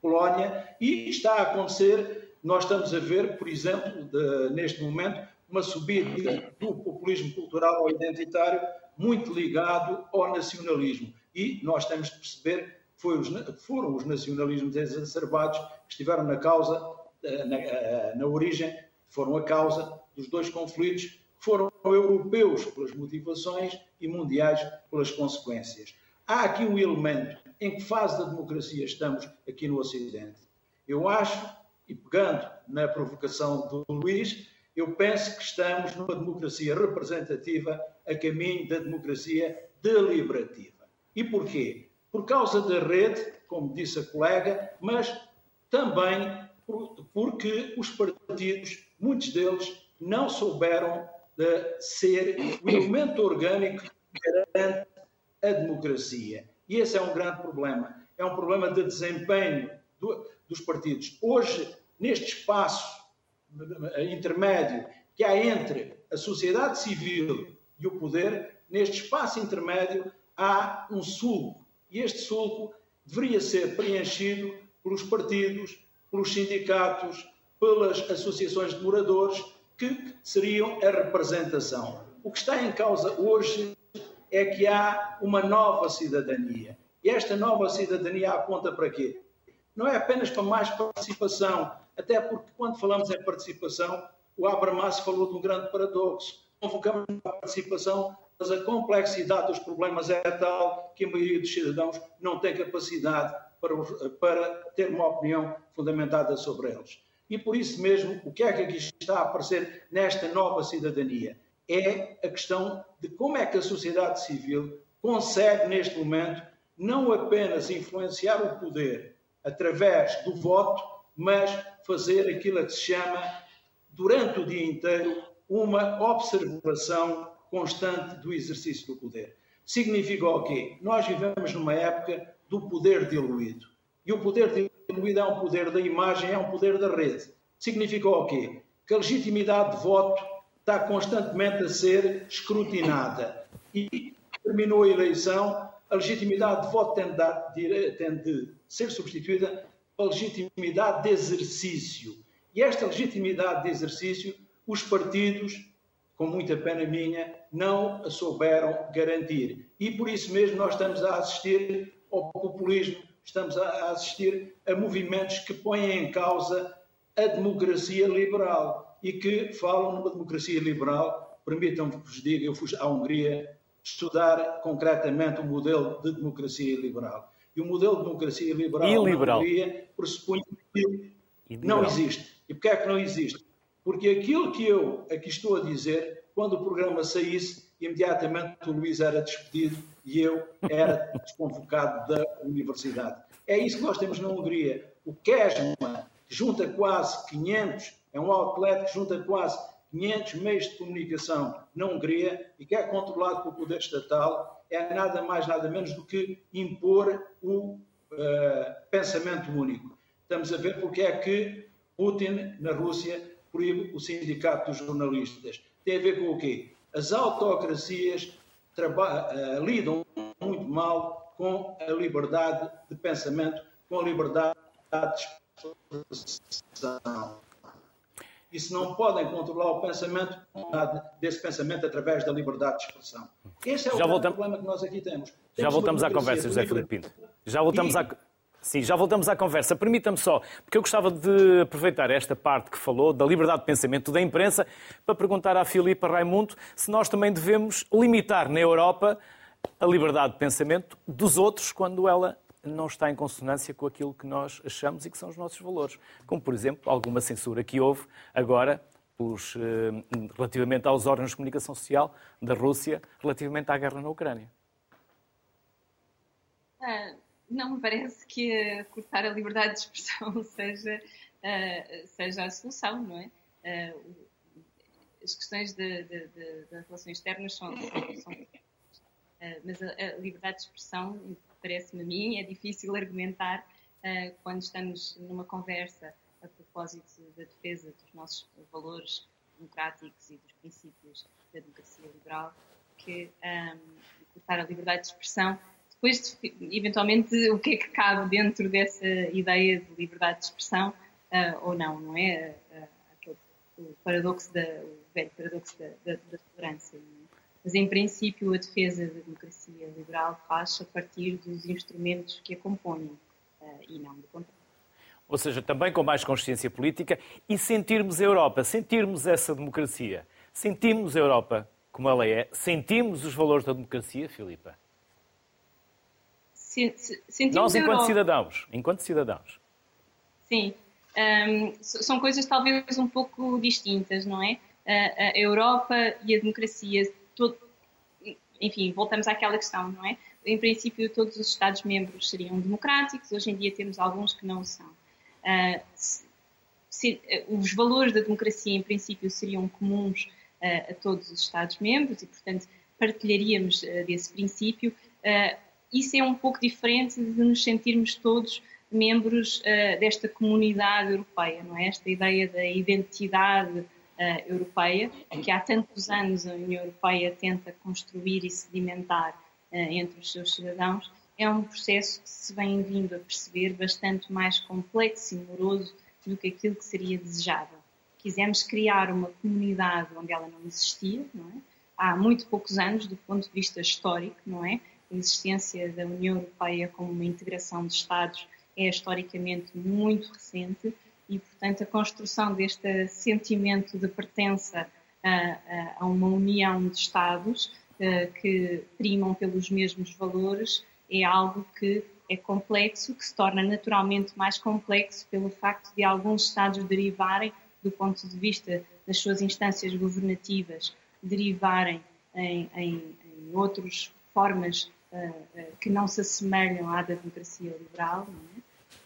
Polónia e está a acontecer, nós estamos a ver, por exemplo, de, neste momento, uma subida do populismo cultural ou identitário muito ligado ao nacionalismo. E nós temos de perceber que foram os nacionalismos exacerbados que estiveram na causa, eh, na, eh, na origem, foram a causa dos dois conflitos que foram europeus pelas motivações e mundiais pelas consequências há aqui um elemento em que fase da democracia estamos aqui no Ocidente. Eu acho, e pegando na provocação do Luís, eu penso que estamos numa democracia representativa a caminho da democracia deliberativa. E porquê? Por causa da rede, como disse a colega, mas também porque os partidos, muitos deles, não souberam de ser o elemento orgânico que garante a democracia. E esse é um grande problema. É um problema de desempenho do, dos partidos. Hoje, neste espaço intermédio que há entre a sociedade civil e o poder, neste espaço intermédio há um sulco. E este sulco deveria ser preenchido pelos partidos, pelos sindicatos, pelas associações de moradores, que seriam a representação. O que está em causa hoje é que há uma nova cidadania. E esta nova cidadania aponta para quê? Não é apenas para mais participação, até porque quando falamos em participação, o Habermas falou de um grande paradoxo. Convocamos a participação, mas a complexidade dos problemas é tal que a maioria dos cidadãos não tem capacidade para, para ter uma opinião fundamentada sobre eles. E por isso mesmo, o que é que aqui está a aparecer nesta nova cidadania? É a questão de como é que a sociedade civil consegue, neste momento, não apenas influenciar o poder através do voto, mas fazer aquilo que se chama, durante o dia inteiro, uma observação constante do exercício do poder. Significa o quê? Nós vivemos numa época do poder diluído. E o poder diluído é um poder da imagem, é um poder da rede. Significa o quê? Que a legitimidade de voto está constantemente a ser escrutinada. E terminou a eleição, a legitimidade de voto tem de, tem de ser substituída pela legitimidade de exercício. E esta legitimidade de exercício, os partidos, com muita pena minha, não a souberam garantir. E por isso mesmo nós estamos a assistir ao populismo, estamos a assistir a movimentos que põem em causa a democracia liberal e que falam numa democracia liberal. Permitam-me que vos diga, eu fui à Hungria estudar concretamente o modelo de democracia liberal. E o modelo de democracia liberal e liberal. na Hungria pressupõe que não existe. E porquê é que não existe? Porque aquilo que eu aqui estou a dizer, quando o programa saísse, imediatamente o Luís era despedido e eu era desconvocado da universidade. É isso que nós temos na Hungria. O KESMA junta quase 500, é um outlet que junta quase 500 meios de comunicação na Hungria e que é controlado pelo poder estatal, é nada mais, nada menos do que impor o uh, pensamento único. Estamos a ver porque é que Putin, na Rússia, proíbe o sindicato dos jornalistas. Tem a ver com o quê? As autocracias uh, lidam muito mal com a liberdade de pensamento, com a liberdade de expressão. E se não podem controlar o pensamento, desse pensamento através da liberdade de expressão. Esse é o voltamos... problema que nós aqui temos. temos Já voltamos à conversa, José Filipe Pinto. Já voltamos e... à... Sim, já voltamos à conversa. Permita-me só, porque eu gostava de aproveitar esta parte que falou da liberdade de pensamento da imprensa para perguntar à Filipa Raimundo se nós também devemos limitar na Europa a liberdade de pensamento dos outros quando ela não está em consonância com aquilo que nós achamos e que são os nossos valores. Como, por exemplo, alguma censura que houve agora os, eh, relativamente aos órgãos de comunicação social da Rússia relativamente à guerra na Ucrânia. Ah não me parece que cortar a liberdade de expressão seja, uh, seja a solução, não é? As questões das relações externas são. são mas a, a, liberdade de expressão, parece-me a mim, é difícil argumentar quando estamos numa conversa a propósito da defesa dos nossos valores democráticos e dos princípios da democracia liberal, que um, cortar a liberdade de expressão depois, eventualmente, o que é que cabe dentro dessa ideia de liberdade de expressão uh, ou não, não é? Uh, aquele, o paradoxo da, o velho paradoxo da, da, da tolerância. Mas, em princípio, a defesa da democracia liberal faz a partir dos instrumentos que a compõem uh, e não do contrário. Ou seja, também com mais consciência política e sentirmos a Europa, sentirmos essa democracia. Sentimos a Europa como ela é, sentimos os valores da democracia, Filipa? se, se, Nós, enquanto Europa... cidadãos, enquanto cidadãos. Sim, um, são coisas talvez um pouco distintas, não é? A Europa e a democracia, todo... enfim, voltamos àquela questão, não é? Em princípio, todos os Estados-membros seriam democráticos, hoje em dia temos alguns que não são. Uh, se, uh, os valores da democracia, em princípio, seriam comuns uh, a todos os Estados-membros e, portanto, partilharíamos desse princípio. isso é um pouco diferente de nos sentirmos todos membros desta comunidade europeia, não é? Esta ideia da identidade uh, europeia, que há tantos anos a União Europeia tenta construir e sedimentar uh, entre os seus cidadãos, é um processo que se vem vindo a perceber bastante mais complexo e moroso do que aquilo que seria desejável. Quisemos criar uma comunidade onde ela não existia, não é? Há muito poucos anos, do ponto de vista histórico, não é? A existência da União Europeia como uma integração de Estados é historicamente muito recente e, portanto, a construção deste sentimento de pertença a, a uma união de Estados que primam pelos mesmos valores é algo que é complexo, que se torna naturalmente mais complexo pelo facto de alguns Estados derivarem, do ponto de vista das suas instâncias governativas, derivarem em, em, em outras formas uh, uh, que não se assemelham à democracia liberal, é?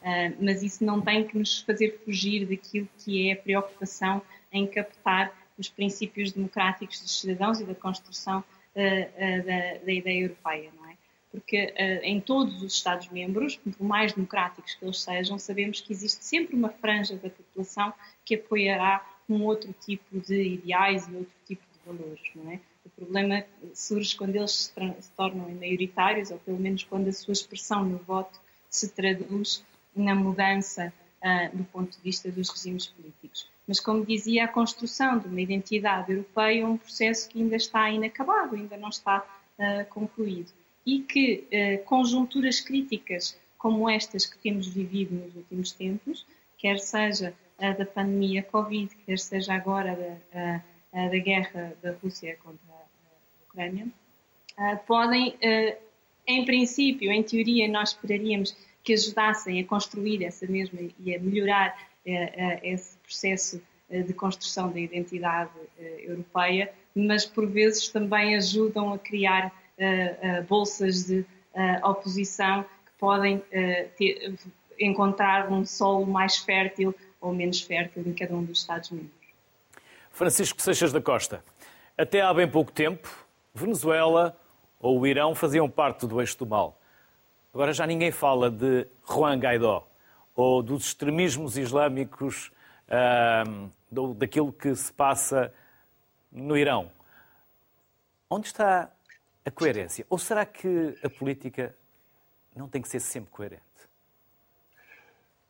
Uh, mas isso não tem que nos fazer fugir daquilo que é a preocupação em captar os princípios democráticos dos cidadãos e da construção uh, uh, da, da, ideia europeia, não é? Porque em todos os Estados-membros, por mais democráticos que eles sejam, sabemos que existe sempre uma franja da população que apoiará um outro tipo de ideais e outro tipo de valores, não é? O problema surge quando eles se, se tornam maioritários, ou pelo menos quando a sua expressão no voto se traduz na mudança uh, do ponto de vista dos regimes políticos. Mas, como dizia, a construção de uma identidade europeia é um processo que ainda está inacabado, ainda não está uh, concluído. E que uh, conjunturas críticas como estas que temos vivido nos últimos tempos, quer seja a da pandemia Covid, quer seja agora da, a, a da guerra da Rússia contra a Ucrânia, podem, em princípio, em teoria, nós esperaríamos que ajudassem a construir essa mesma e a melhorar uh, esse processo de construção da identidade europeia, mas por vezes também ajudam a criar bolsas de oposição que podem ter, encontrar um solo mais fértil ou menos fértil em cada um dos Estados-membros. Francisco Seixas da Costa, até há bem pouco tempo, Venezuela ou o Irão faziam parte do eixo do mal. Agora já ninguém fala de Juan Guaidó ou dos extremismos islâmicos, uh, daquilo que se passa no Irão. Onde está a coerência? Ou será que a política não tem que ser sempre coerente?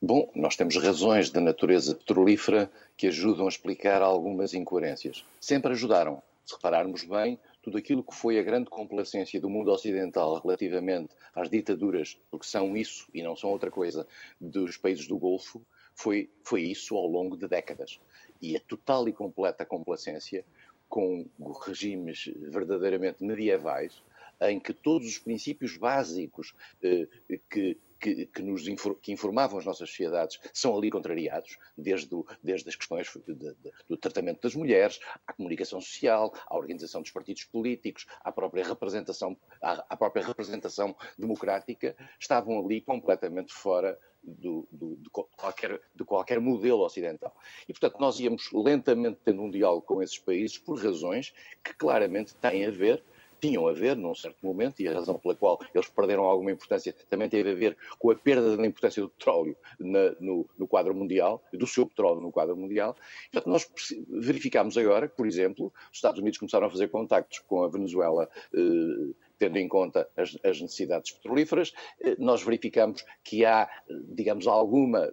Bom, nós temos razões da natureza petrolífera que ajudam a explicar algumas incoerências. Sempre ajudaram. Se repararmos bem, tudo aquilo que foi a grande complacência do mundo ocidental relativamente às ditaduras, porque são isso e não são outra coisa, dos países do Golfo, foi, foi isso ao longo de décadas. E a total e completa complacência com regimes verdadeiramente medievais, em que todos os princípios básicos eh, que que, que, nos que informavam as nossas sociedades são ali contrariados, desde, o, desde as questões de, de, do tratamento das mulheres, à comunicação social, à organização dos partidos políticos, à própria representação, à, à própria representação democrática, estavam ali completamente fora do, do, de, qualquer, de qualquer modelo ocidental. E, portanto, nós íamos lentamente tendo um diálogo com esses países por razões que claramente têm a ver tinham a ver, num certo momento, e a razão pela qual eles perderam alguma importância também teve a ver com a perda da importância do petróleo na, no, no, quadro mundial, do seu petróleo no quadro mundial. Portanto, nós verificamos agora que, por exemplo, os Estados Unidos começaram a fazer contactos com a Venezuela. Eh, tendo em conta as, as necessidades petrolíferas, eh, nós verificamos que há, digamos, alguma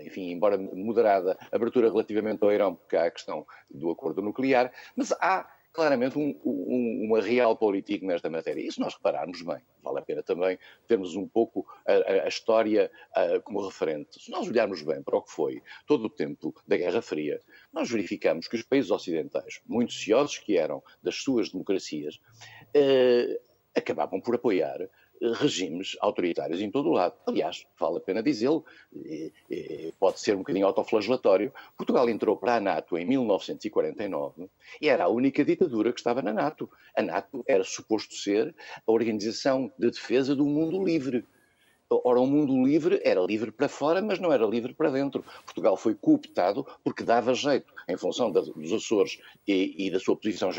enfim, embora moderada, abertura relativamente ao Irão, porque há a questão do acordo nuclear, mas há claramente um, um, uma realpolitik nesta matéria. E se nós repararmos bem, vale a pena também termos um pouco a, a história a, como referente. Se nós olharmos bem para o que foi todo o tempo da Guerra Fria, nós verificamos que os países ocidentais, muito ciosos que eram das suas democracias, eh, acabavam por apoiar regimes autoritários em todo o lado. Aliás, vale a pena dizê-lo, pode ser um bocadinho autoflagelatório. Portugal entrou para a NATO em 1949 e era a única ditadura que estava na NATO. A NATO era suposto ser a organização de defesa do mundo livre. Ora, o mundo livre era livre para fora, mas não era livre para dentro. Portugal foi cooptado porque dava jeito, em função dos Açores e, e da sua posição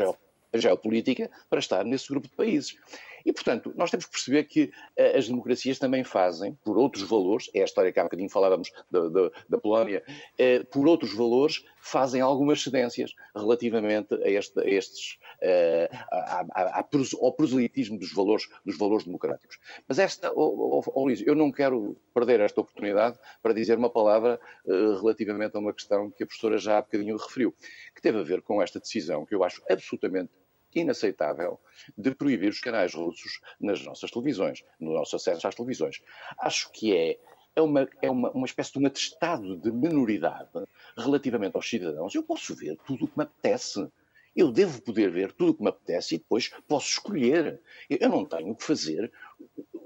geopolítica, para estar nesse grupo de países. E, portanto, nós temos que perceber que uh, as democracias também fazem, por outros valores, é a história que há bocadinho falávamos da, da, da Polónia, uh, por outros valores, fazem algumas cedências relativamente a, este, a estes, uh, a, a, ao proselitismo dos valores, dos valores democráticos. Mas esta, oh, oh, oh, Luís, eu não quero perder esta oportunidade para dizer uma palavra relativamente a uma questão que a professora já há bocadinho referiu, que teve a ver com esta decisão que eu acho absolutamente inaceitável de proibir os canais russos nas nossas televisões, no nosso acesso às televisões. Acho que é é uma, é uma, uma espécie de um atestado de minoridade relativamente aos cidadãos. Eu posso ver tudo o que me apetece. Eu devo poder ver tudo o que me apetece e depois posso escolher. Eu não tenho que fazer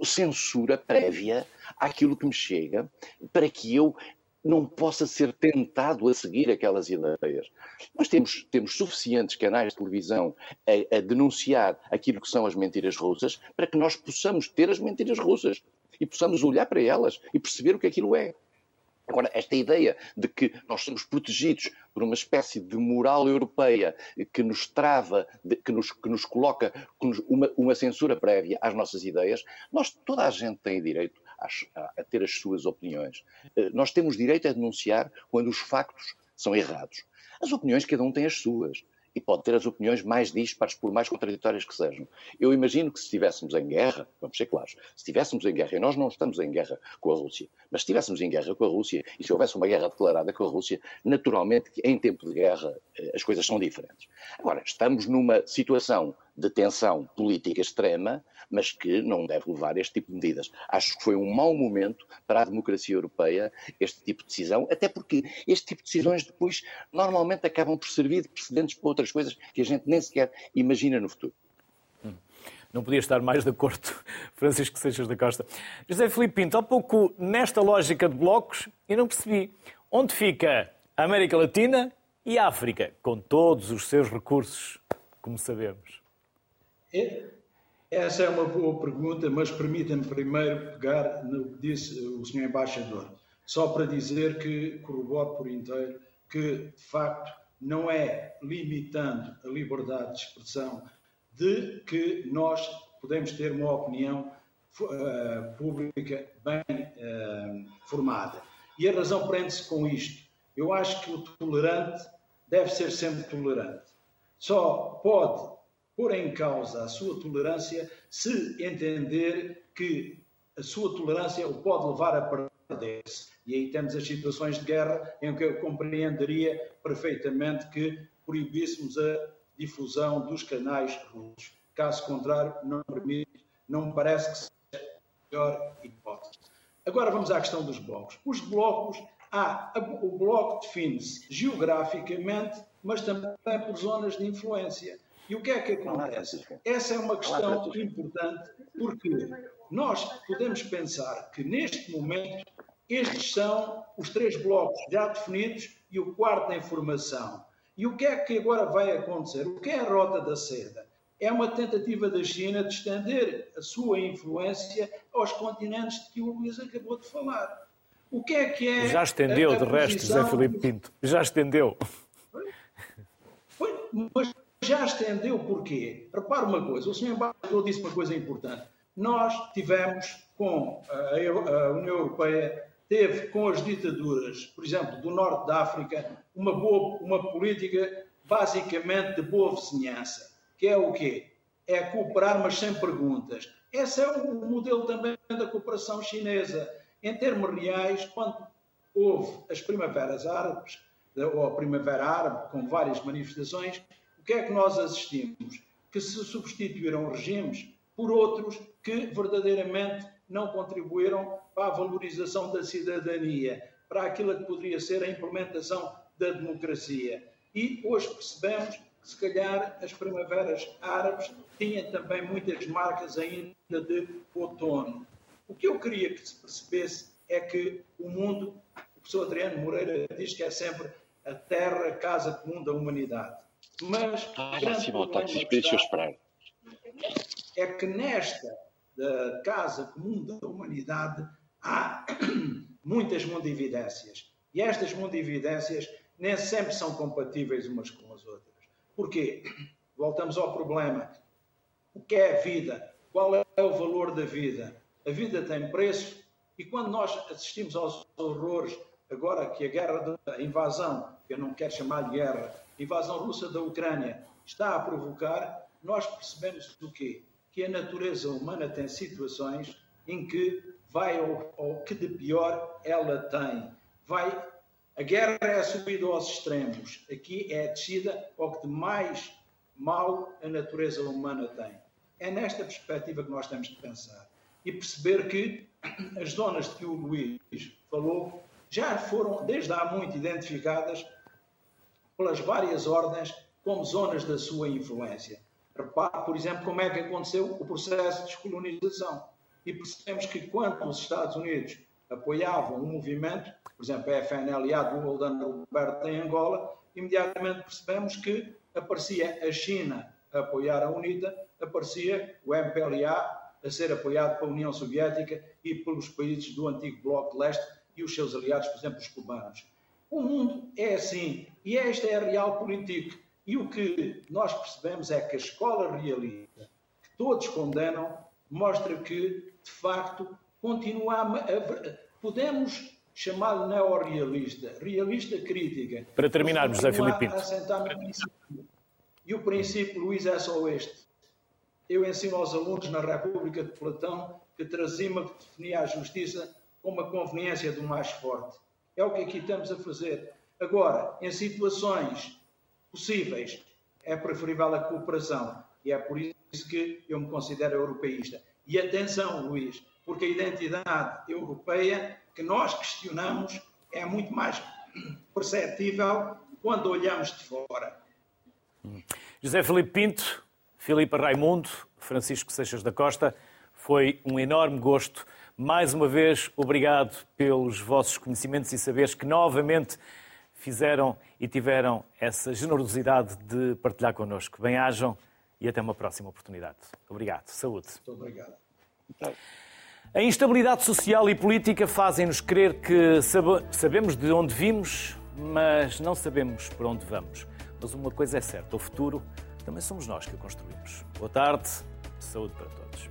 censura prévia àquilo que me chega para que eu não possa ser tentado a seguir aquelas ideias. Nós temos, temos suficientes canais de televisão a, a, denunciar aquilo que são as mentiras russas para que nós possamos ter as mentiras russas e possamos olhar para elas e perceber o que aquilo é. Agora, esta ideia de que nós somos protegidos por uma espécie de moral europeia que nos trava, que nos, que nos coloca uma, uma censura prévia às nossas ideias, nós, toda a gente tem direito a, a ter as suas opiniões. Eh, nós temos direito a denunciar quando os factos são errados. As opiniões, cada um tem as suas e pode ter as opiniões mais dispares, por mais contraditórias que sejam. Eu imagino que se estivéssemos em guerra, vamos ser claros, se estivéssemos em guerra, e nós não estamos em guerra com a Rússia, mas se estivéssemos em guerra com a Rússia, e se houvesse uma guerra declarada com a Rússia, naturalmente, em tempo de guerra, eh, as coisas são diferentes. Agora, estamos numa situação de tensão política extrema, mas que não deve levar este tipo de medidas. Acho que foi um mau momento para a democracia europeia este tipo de decisão, até porque este tipo de decisões depois normalmente acabam por servir de precedentes para outras coisas que a gente nem sequer imagina no futuro. Hum. Não podia estar mais de acordo, Francisco Seixas da Costa. José Filipe Pinto, há pouco, nesta lógica de blocos, eu não percebi onde fica a América Latina e a África, com todos os seus recursos, como sabemos. É, essa é uma boa pergunta, mas permita-me primeiro pegar no que disse o Sr. Embaixador. Só para dizer que corroboro por inteiro que, de facto, não é limitando a liberdade de expressão de que nós podemos ter uma opinião uh, pública bem uh, formada. E a razão prende-se com isto. Eu acho que o tolerante deve ser sempre tolerante. Só pode pôr em causa a sua tolerância se entender que a sua tolerância o pode levar a perder-se. E aí temos as situações de guerra em que eu compreenderia perfeitamente que proibíssemos a difusão dos canais russos. Caso contrário, não permite, não parece que seja a melhor hipótese. Agora vamos à questão dos blocos. Os blocos, há, o bloco define-se geograficamente, mas também por zonas de influência. E o que é que acontece? Essa é uma questão importante, porque nós podemos pensar que neste momento estes são os três blocos já definidos e o quarto em formação. E o que é que agora vai acontecer? O que é a rota da seda? É uma tentativa da China de estender a sua influência aos continentes de que o Luís acabou de falar. O que é que é. Já estendeu, de resto, José Filipe Pinto. Já estendeu. Mas já estendeu porquê? Repare uma coisa, o senhor embaixador disse uma coisa importante. Nós tivemos com a União Europeia, teve com as ditaduras, por exemplo, do norte da África, uma, boa, uma política basicamente de boa vizinhança, que é o quê? É cooperar, mas sem perguntas. Esse é o modelo também da cooperação chinesa. Em termos reais, quando houve as primaveras árabes, ou a primavera árabe, com várias manifestações, que é que nós assistimos? Que se substituíram regimes por outros que verdadeiramente não contribuíram para a valorização da cidadania, para aquilo que poderia ser a implementação da democracia. E hoje percebemos se calhar as primaveras árabes tinham também muitas marcas ainda de outono. O que eu queria que se percebesse é que o mundo, o professor Adriano Moreira diz que é sempre a terra, a casa comum da humanidade. Mas. Ah, já se voltar, deixa eu esperar. É que nesta da casa comum da humanidade há muitas mundividências. E estas mundividências nem sempre são compatíveis umas com as outras. Porquê? Voltamos ao problema. O que é a vida? Qual é o valor da vida? A vida tem preço e quando nós assistimos aos horrores, agora que a guerra da invasão, que eu não quero chamar de guerra, invasão russa da Ucrânia está a provocar, nós percebemos o quê? Que a natureza humana tem situações em que vai ao, ao que de pior ela tem. Vai a guerra é a subida aos extremos. Aqui é a descida ao que de mais mal a natureza humana tem. É nesta perspectiva que nós temos de pensar. E perceber que as zonas de que o Luís falou já foram, desde há muito, identificadas pelas várias ordens como zonas da sua influência. Repare, por exemplo, como é que aconteceu o processo de descolonização. E percebemos que quando os Estados Unidos apoiavam um movimento, por exemplo, a FNLA do Roldano Roberto em Angola, imediatamente percebemos que aparecia a China a apoiar a UNITA, aparecia o MPLA a ser apoiado pela União Soviética e pelos países do antigo Bloco de Leste e os seus aliados, por exemplo, os cubanos. O mundo é assim e esta é a real política. E o que nós percebemos é que a escola realista, que todos condenam, mostra que, de facto, continua a. Podemos chamado neorrealista, realista crítica. Para terminarmos, José Filipe Pinto. E o princípio, Luís, é só este. Eu ensino aos alunos na República de Platão que Trasima definia a justiça como a conveniência do mais forte. É o que aqui estamos a fazer. Agora, em situações possíveis, é preferível a cooperação. E é por isso que eu me considero europeísta. E atenção, Luís, porque a identidade europeia que nós questionamos é muito mais perceptível quando olhamos de fora. José Felipe Pinto, Filipe Raimundo, Francisco Seixas da Costa, foi um enorme gosto. Mais uma vez, obrigado pelos vossos conhecimentos e saberes que novamente fizeram e tiveram essa generosidade de partilhar connosco. Bem-ajam e até uma próxima oportunidade. Obrigado. Saúde. Muito obrigado. A instabilidade social e política fazem-nos crer que sabemos de onde vimos, mas não sabemos para onde vamos. Mas uma coisa é certa: o futuro também somos nós que o construímos. Boa tarde, saúde para todos.